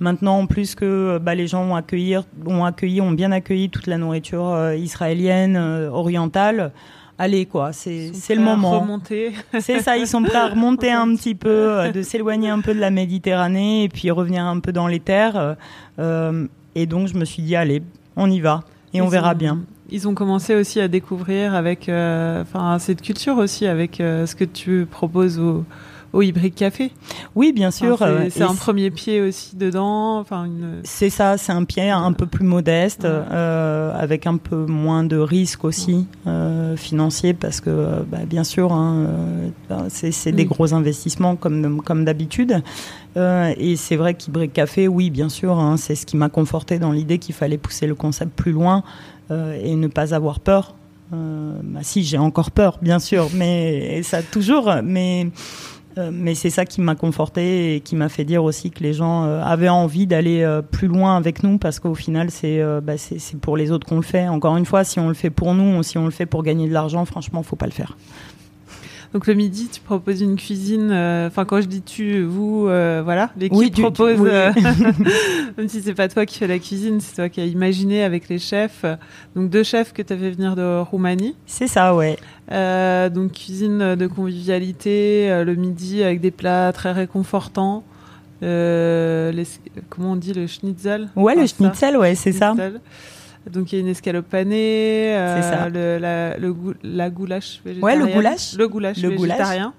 C: Maintenant, en plus que bah, les gens ont accueilli, ont accueilli, ont bien accueilli toute la nourriture euh, israélienne, euh, orientale. Allez, quoi, c'est le moment. C'est ça, ils sont prêts à remonter un petit peu, euh, de s'éloigner un peu de la Méditerranée et puis revenir un peu dans les terres. et donc, je me suis dit, allez, on y va et on verra bien.
B: Ils ont commencé aussi à découvrir avec, enfin, cette culture aussi, avec ce que tu proposes aux au Hybrid Café.
C: Oui, bien sûr.
B: c'est un premier pied aussi dedans. Enfin, une...
C: C'est ça, c'est un pied un peu plus modeste, euh, avec un peu moins de risques aussi euh, financiers, parce que bah, bien sûr, hein, euh, c'est des gros investissements comme, comme d'habitude. et c'est vrai qu'Hybrid Café, oui, bien sûr, hein, c'est ce qui m'a conforté dans l'idée qu'il fallait pousser le concept plus loin et ne pas avoir peur. bah si, j'ai encore peur, bien sûr, mais ça toujours, mais euh, mais c'est ça qui m'a conforté et qui m'a fait dire aussi que les gens euh, avaient envie d'aller euh, plus loin avec nous parce qu'au final c'est bah, pour les autres qu'on le fait. Encore une fois, si on le fait pour nous ou si on le fait pour gagner de l'argent, franchement, faut pas le faire.
B: Donc le midi, tu proposes une cuisine. Euh, enfin, quand je dis tu, vous, euh, voilà, l'équipe oui, propose. Euh, même si c'est pas toi qui fais la cuisine, c'est toi qui as imaginé avec les chefs. Donc deux chefs que tu as fait venir de Roumanie.
C: C'est ça, ouais.
B: donc cuisine de convivialité le midi avec des plats très réconfortants. Les, comment on dit le schnitzel?
C: Ouais, le schnitzel, ouais, c'est ça.
B: Donc il y a une escalope panée, euh, le, la, le, la goulash végétarien.
C: Ouais, le goulash.
B: Le goulash le végétarien.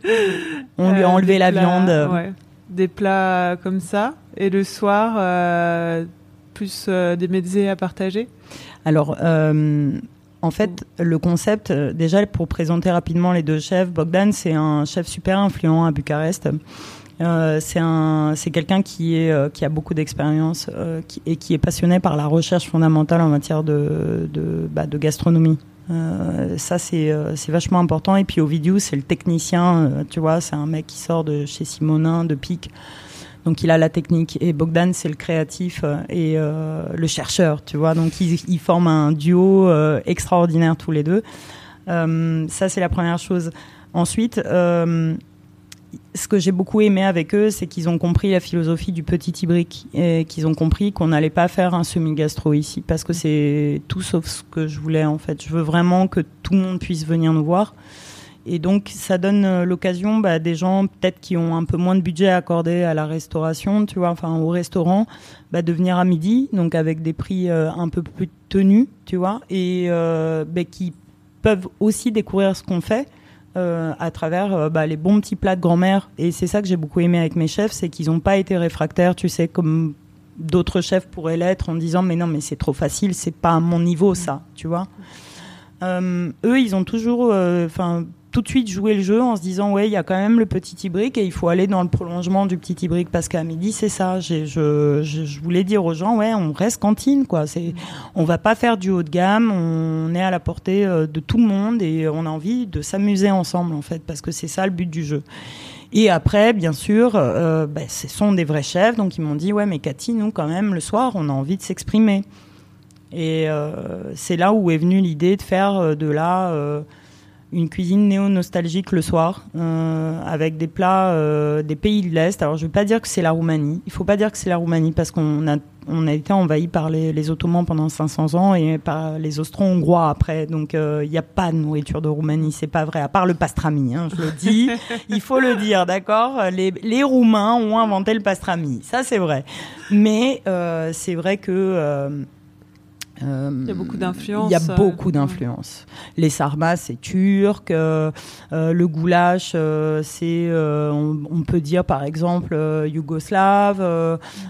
C: On lui a enlevé euh, la viande.
B: Ouais, des plats comme ça. Et le soir, euh, plus des mezzés à partager
C: Alors, en fait, le concept, déjà pour présenter rapidement les deux chefs, Bogdan, c'est un chef super influent à Bucarest. Euh, c'est un, c'est quelqu'un qui euh, qui a beaucoup d'expérience euh, et qui est passionné par la recherche fondamentale en matière de de, bah, gastronomie. Ça c'est vachement important. Et puis vidéo, c'est le technicien. tu vois, c'est un mec qui sort de chez Simonin, de Pic. Donc il a la technique et Bogdan c'est le créatif et le chercheur, tu vois. Donc ils, forment un duo extraordinaire tous les deux. Ça c'est la première chose. Ensuite, ce que j'ai beaucoup aimé avec eux, c'est qu'ils ont compris la philosophie du petit hybrique et qu'ils ont compris qu'on n'allait pas faire un semi-gastro ici parce que c'est tout sauf ce que je voulais en fait. Je veux vraiment que tout le monde puisse venir nous voir. Et donc, ça donne euh, l'occasion bah, des gens peut-être qui ont un peu moins de budget accordé à la restauration, tu vois, enfin au restaurant, bah, de venir à midi, donc avec des prix euh, un peu plus tenus, tu vois, et euh, bah, qui peuvent aussi découvrir ce qu'on fait euh, à travers euh, bah, les bons petits plats de grand-mère. Et c'est ça que j'ai beaucoup aimé avec mes chefs, c'est qu'ils n'ont pas été réfractaires, tu sais, comme d'autres chefs pourraient l'être en disant mais non mais c'est trop facile, c'est pas à mon niveau ça, tu vois. Euh, eux, ils ont toujours, enfin, tout de suite joué le jeu en se disant ouais, il y a quand même le petit hybrique et il faut aller dans le prolongement du petit hybrique parce qu'à midi c'est ça. Je, je, je voulais dire aux gens ouais, on reste cantine quoi. C'est, on va pas faire du haut de gamme, on est à la portée euh, de tout le monde et on a envie de s'amuser ensemble en fait parce que c'est ça le but du jeu. Et après, bien sûr, euh, ben, ce sont des vrais chefs, donc ils m'ont dit ouais, mais Cathy, nous quand même le soir, on a envie de s'exprimer. Et euh, c'est là où est venue l'idée de faire de euh, une cuisine néo-nostalgique le soir, euh, avec des plats euh, des pays de l'Est. Alors je ne vais pas dire que c'est la Roumanie, il faut pas dire que c'est la Roumanie parce qu'on a, on a été envahi par les, les Ottomans pendant 500 ans et par les Austro-Hongrois après. Donc euh, il n'y a pas de nourriture de Roumanie, c'est pas vrai, à part le pastrami, hein, je le dis, il faut le dire, d'accord? Les, les Roumains ont inventé le pastrami, ça c'est vrai. Mais euh, c'est vrai que... euh,
B: Il y a beaucoup d'influences.
C: il y a
B: euh,
C: beaucoup d'influences. Les sarmas, c'est turc. euh, euh, le goulash, c'est, on, on peut dire par exemple yougoslave.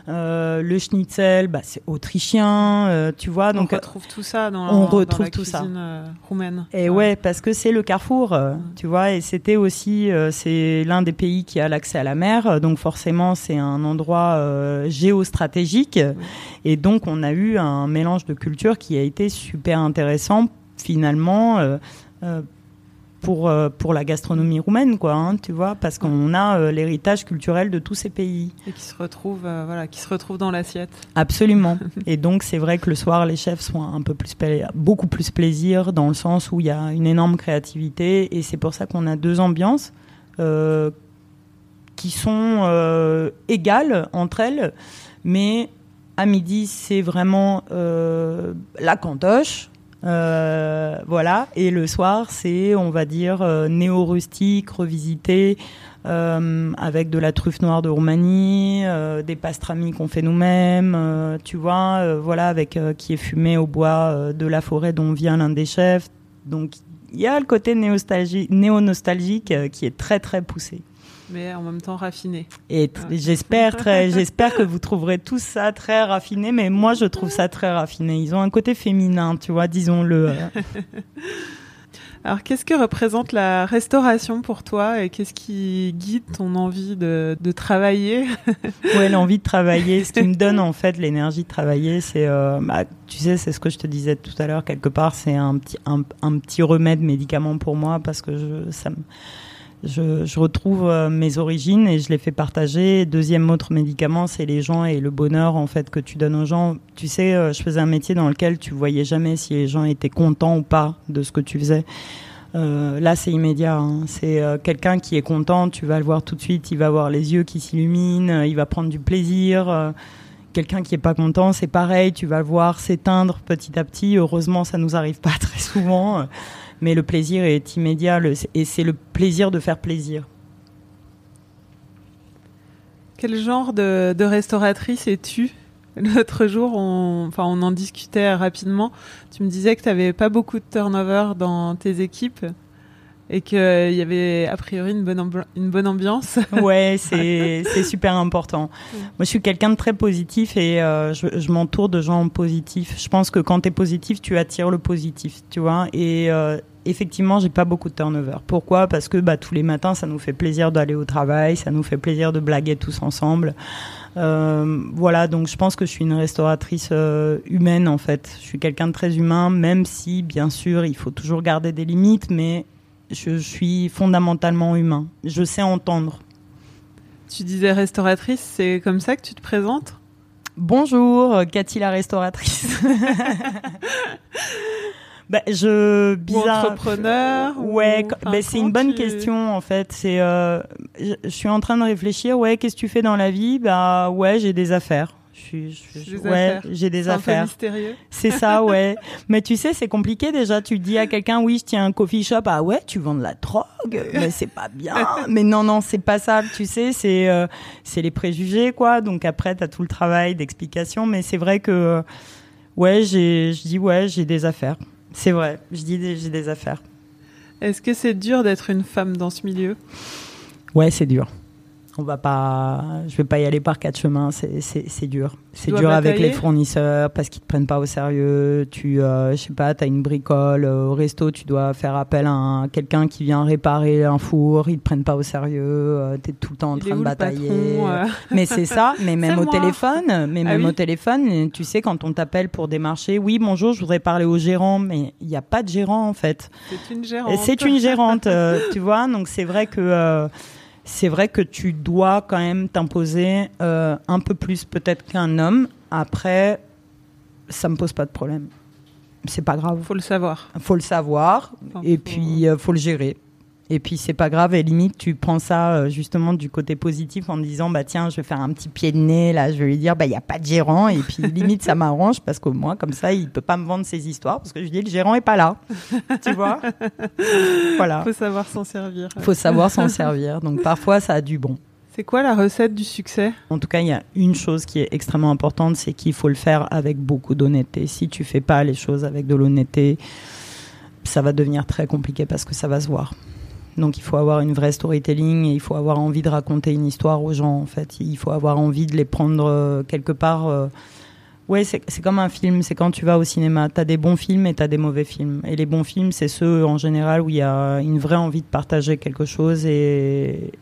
C: le schnitzel, bah, c'est autrichien. tu vois,
B: Donc, on retrouve tout ça dans,
C: on
B: dans
C: retrouve
B: la
C: tout
B: cuisine, roumaine.
C: Et ouais, parce que c'est le carrefour, tu vois, et c'était aussi, c'est l'un des pays qui a l'accès à la mer, donc forcément c'est un endroit géostratégique, et donc on a eu un mélange de cultures qui a été super intéressant finalement euh, euh, pour euh, pour la gastronomie roumaine, quoi, hein, tu vois, parce qu'on a l'héritage culturel de tous ces pays.
B: Et qui se retrouve, voilà, qui se retrouve dans l'assiette.
C: Absolument. Et donc c'est vrai que le soir, les chefs sont un peu plus beaucoup plus plaisir dans le sens où il y a une énorme créativité et c'est pour ça qu'on a deux ambiances qui sont égales entre elles, mais à midi c'est vraiment euh, la cantoche. Euh, voilà, et le soir, c'est, on va dire, euh, néo-rustique, revisité, euh, avec de la truffe noire de Roumanie, des pastrami qu'on fait nous-mêmes, tu vois, voilà, avec qui est fumé au bois de la forêt dont vient l'un des chefs. Donc, il y a le côté néo-nostalgique, qui est très très poussé.
B: Mais en même temps raffiné.
C: Et
B: Ouais.
C: j'espère très, j'espère que vous trouverez tout ça très raffiné, mais moi je trouve ça très raffiné. Ils ont un côté féminin, tu vois, disons-le.
B: Alors, qu'est-ce que représente la restauration pour toi et qu'est-ce qui guide ton envie de, de travailler
C: Ouais, l'envie de travailler, ce qui me donne en fait l'énergie de travailler, c'est, euh, bah, tu sais, c'est ce que je te disais tout à l'heure quelque part, c'est un petit, un, un petit remède médicament pour moi parce que je, ça me, je, retrouve euh, mes origines et je les fais partager. Deuxième autre médicament, c'est les gens et le bonheur en fait que tu donnes aux gens. Tu sais, euh, je faisais un métier dans lequel tu voyais jamais si les gens étaient contents ou pas de ce que tu faisais. Euh, là, c'est immédiat. hein. C'est quelqu'un qui est content, tu vas le voir tout de suite. Il va avoir les yeux qui s'illuminent, il va prendre du plaisir. quelqu'un qui est pas content, c'est pareil. Tu vas le voir s'éteindre petit à petit. Heureusement, ça nous arrive pas très souvent, mais le plaisir est immédiat et c'est le plaisir de faire plaisir.
B: Quel genre de, de restauratrice es-tu? L'autre jour, on, enfin, on en discutait rapidement. Tu me disais que tu n'avais pas beaucoup de turnover dans tes équipes. Et qu'il y avait a priori une bonne, ambi- une bonne ambiance.
C: Ouais, c'est super important. Moi, je suis quelqu'un de très positif et euh, je, je m'entoure de gens positifs. Je pense que quand tu es positif, tu attires le positif, tu vois. Et euh, effectivement, j'ai pas beaucoup de turnover. Pourquoi? Parce que bah, tous les matins, ça nous fait plaisir d'aller au travail, ça nous fait plaisir de blaguer tous ensemble. Euh, voilà, donc je pense que je suis une restauratrice euh, humaine en fait. Je suis quelqu'un de très humain, même si bien sûr il faut toujours garder des limites, mais je suis fondamentalement humain. Je sais entendre.
B: Tu disais restauratrice, c'est comme ça que tu te présentes?
C: Bonjour, Cathy la restauratrice. bah, je
B: Ou
C: bizarre.
B: entrepreneur ou-
C: Ouais,
B: enfin,
C: bah, c'est une bonne
B: tu-
C: question en fait. C'est, euh, je, je suis en train de réfléchir. Ouais, qu'est-ce que tu fais dans la vie? Bah ouais, j'ai des affaires. Je suis, je- je-
B: Des
C: ouais, j'ai des
B: C'est un peu
C: affaires.
B: mystérieux.
C: C'est ça, ouais. Mais tu sais, c'est compliqué déjà. Tu dis à quelqu'un, oui, je tiens un coffee shop. Ah ouais, tu vends de la drogue. Mais c'est pas bien. Mais non, non, c'est pas ça. Tu sais, c'est euh, c'est les préjugés, quoi. Donc après, t'as tout le travail d'explication. Mais c'est vrai que, euh, ouais, j'ai, je dis, ouais, j'ai des affaires. C'est vrai. Je dis, j'ai des affaires.
B: Est-ce que c'est dur d'être une femme dans ce milieu?
C: Ouais, c'est dur. On va pas, je vais pas y aller par quatre chemins. C'est, dur. C'est dur avec les fournisseurs parce qu'ils te prennent pas au sérieux. Tu, euh, je sais pas, t'as une bricole euh, au resto, tu dois faire appel à un- quelqu'un qui vient réparer un four. Ils te prennent pas au sérieux. Euh, t'es tout le temps en train de
B: le
C: batailler.
B: patron, euh
C: Mais c'est ça, mais même au
B: moi.
C: téléphone, mais
B: Ah
C: même
B: oui
C: au téléphone, tu sais, quand on t'appelle pour démarcher, oui, bonjour, je voudrais parler au gérant, mais il n'y a pas de gérant en fait.
B: C'est une gérante.
C: C'est une gérante, euh, tu vois. Donc c'est vrai que c'est vrai que tu dois quand même t'imposer euh, un peu plus peut-être qu'un homme. Après, ça me pose pas de problème. C'est pas grave.
B: Faut le savoir.
C: Faut le savoir
B: Enfin,
C: et
B: faut-
C: puis euh, faut le gérer. Et puis c'est pas grave. Et limite tu prends ça euh, justement du côté positif en disant bah tiens je vais faire un petit pied de nez là. Je vais lui dire bah il y a pas de gérant. Et puis limite ça m'arrange parce qu'au moins comme ça il peut pas me vendre ses histoires parce que je dis le gérant est pas là. Tu vois? Voilà.
B: Faut savoir s'en servir.
C: faut savoir s'en servir. Donc parfois ça a du bon.
B: C'est quoi la recette du succès?
C: En tout cas, il y a une chose qui est extrêmement importante, c'est qu'il faut le faire avec beaucoup d'honnêteté. Si tu fais pas les choses avec de l'honnêteté, ça va devenir très compliqué parce que ça va se voir. Donc il faut avoir une vraie storytelling et il faut avoir envie de raconter une histoire aux gens en fait. Il faut avoir envie de les prendre euh, quelque part. euh, Ouais, c'est comme un film, c'est quand tu vas au cinéma. Tu as des bons films et tu as des mauvais films. Et les bons films, c'est ceux en général où il y a une vraie envie de partager quelque chose et,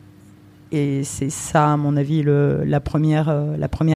C: et c'est ça, à mon avis, le, la, première, euh, la première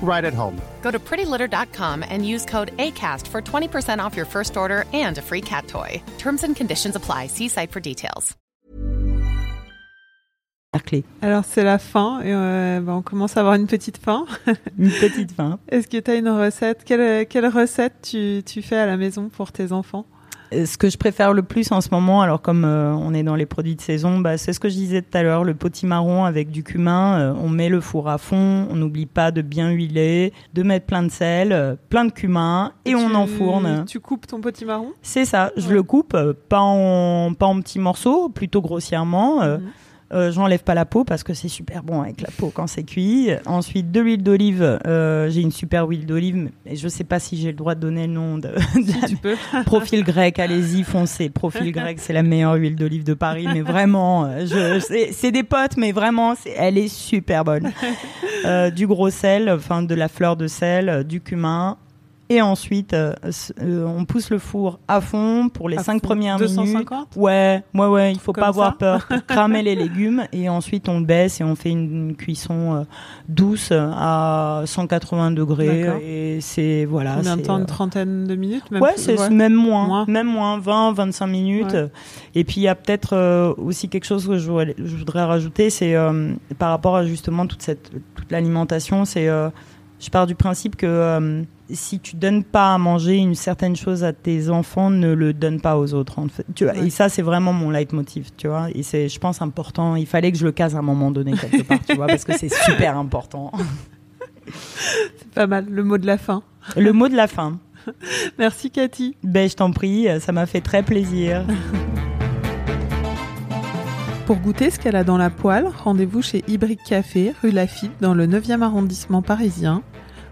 E: right at home.
F: Go to prettylitter.com and use code ACAST for 20% off your first order and a free cat toy. Terms and conditions apply. See site for details.
C: clé.
B: Alors c'est la fin et euh, bah, on commence à avoir une petite fin.
C: Une petite fin.
B: Est-ce que tu as une recette? Quelle, quelle recette tu, tu fais à la maison pour tes enfants?
C: Ce que je préfère le plus en ce moment, alors comme euh, on est dans les produits de saison, bah, c'est ce que je disais tout à l'heure, le potimarron avec du cumin. euh, on met le four à fond, on n'oublie pas de bien huiler, de mettre plein de sel, euh, plein de cumin et on
B: Tu-
C: enfourne.
B: Tu coupes ton petit marron
C: C'est ça, je
B: Ouais.
C: le coupe, euh, pas en, pas en petits morceaux, plutôt grossièrement. euh,
B: Mhm.
C: Euh, J'enlève pas la peau parce que c'est super bon avec la peau quand c'est cuit. Ensuite, de l'huile d'olive. Euh, j'ai une super huile d'olive, mais je sais pas si j'ai le droit de donner le nom de,
B: Tu peux.
C: Profil grec. Allez-y, foncez. Profil grec, c'est la meilleure huile d'olive de Paris, mais vraiment, euh, c'est- des potes, mais vraiment, elle est super bonne. Euh, du gros sel, enfin de la fleur de sel, du cumin. Et ensuite, euh, euh, on pousse le four à fond pour les
B: À
C: cinq
B: fond.
C: premières minutes.
B: 250
C: Ouais, ouais, ouais, il faut
B: Comme
C: pas avoir peur pour cramer les légumes et ensuite on le baisse et on fait une, une cuisson euh, douce à 180 degrés et c'est voilà.
B: Combien de temps Une trentaine de minutes même
C: Ouais,
B: plus,
C: c'est
B: ouais.
C: même moins,
B: Moins.
C: même moins, 20, 25 minutes.
B: Ouais.
C: Et puis il y a peut-être aussi quelque chose que je voudrais, je voudrais rajouter, c'est par rapport à justement toute cette toute l'alimentation, c'est je pars du principe que euh, si tu donnes pas à manger une certaine chose à tes enfants, ne le donne pas aux autres. En fait. tu vois,
B: Ouais.
C: Et ça, c'est vraiment mon leitmotiv, tu vois. Et c'est, je pense, important. Il fallait que je le case à un moment donné quelque part, tu vois, parce que c'est super important.
B: C'est pas mal, le mot de la fin.
C: Le mot de la fin.
B: Merci Cathy.
C: Ben, je t'en prie, ça m'a fait très plaisir.
B: Pour goûter ce qu'elle a dans la poêle, rendez-vous chez Ibrick Café, rue Lafitte, dans le 9e arrondissement parisien,